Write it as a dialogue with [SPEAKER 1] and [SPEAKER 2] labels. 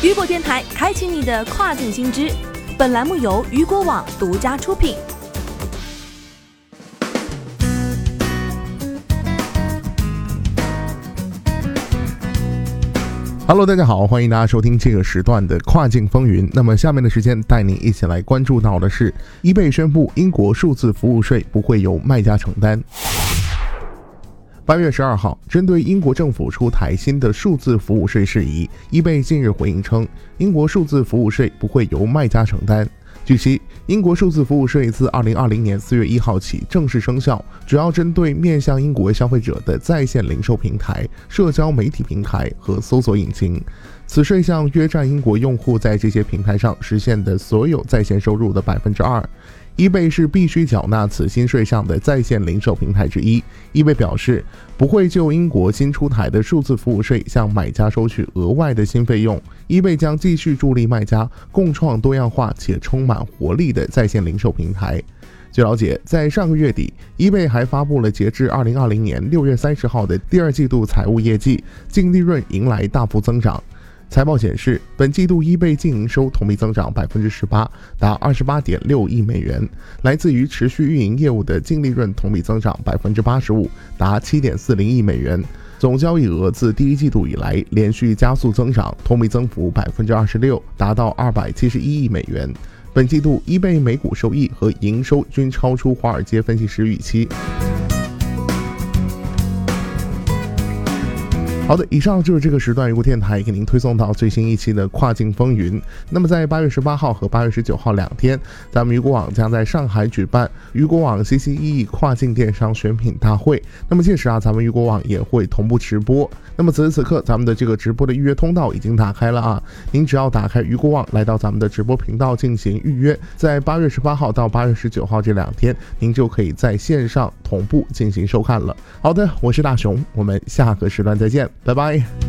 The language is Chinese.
[SPEAKER 1] 雨果电台开启你的跨境新知，本栏目由雨果网独家出品。
[SPEAKER 2] Hello，大家好，欢迎大家收听这个时段的跨境风云。那么下面的时间带你一起来关注到的是，eBay 宣布英国数字服务税不会由卖家承担。八月十二号，针对英国政府出台新的数字服务税事宜易贝近日回应称，英国数字服务税不会由卖家承担。据悉，英国数字服务税自二零二零年四月一号起正式生效，主要针对面向英国消费者的在线零售平台、社交媒体平台和搜索引擎。此税项约占英国用户在这些平台上实现的所有在线收入的百分之二。eBay 是必须缴纳此新税项的在线零售平台之一。eBay 表示，不会就英国新出台的数字服务税向买家收取额外的新费用。eBay 将继续助力卖家共创多样化且充满活力的在线零售平台。据了解，在上个月底，eBay 还发布了截至二零二零年六月三十号的第二季度财务业绩，净利润迎来大幅增长。财报显示，本季度 eBay 净营收同比增长百分之十八，达二十八点六亿美元，来自于持续运营业务的净利润同比增长百分之八十五，达七点四零亿美元。总交易额自第一季度以来连续加速增长，同比增幅百分之二十六，达到二百七十一亿美元。本季度 eBay 每股收益和营收均超出华尔街分析师预期。好的，以上就是这个时段雨果电台给您推送到最新一期的跨境风云。那么在八月十八号和八月十九号两天，咱们雨果网将在上海举办雨果网 CCE 跨境电商选品大会。那么届时啊，咱们雨果网也会同步直播。那么此时此刻，咱们的这个直播的预约通道已经打开了啊！您只要打开雨果网，来到咱们的直播频道进行预约，在八月十八号到八月十九号这两天，您就可以在线上同步进行收看了。好的，我是大熊，我们下个时段再见。拜拜。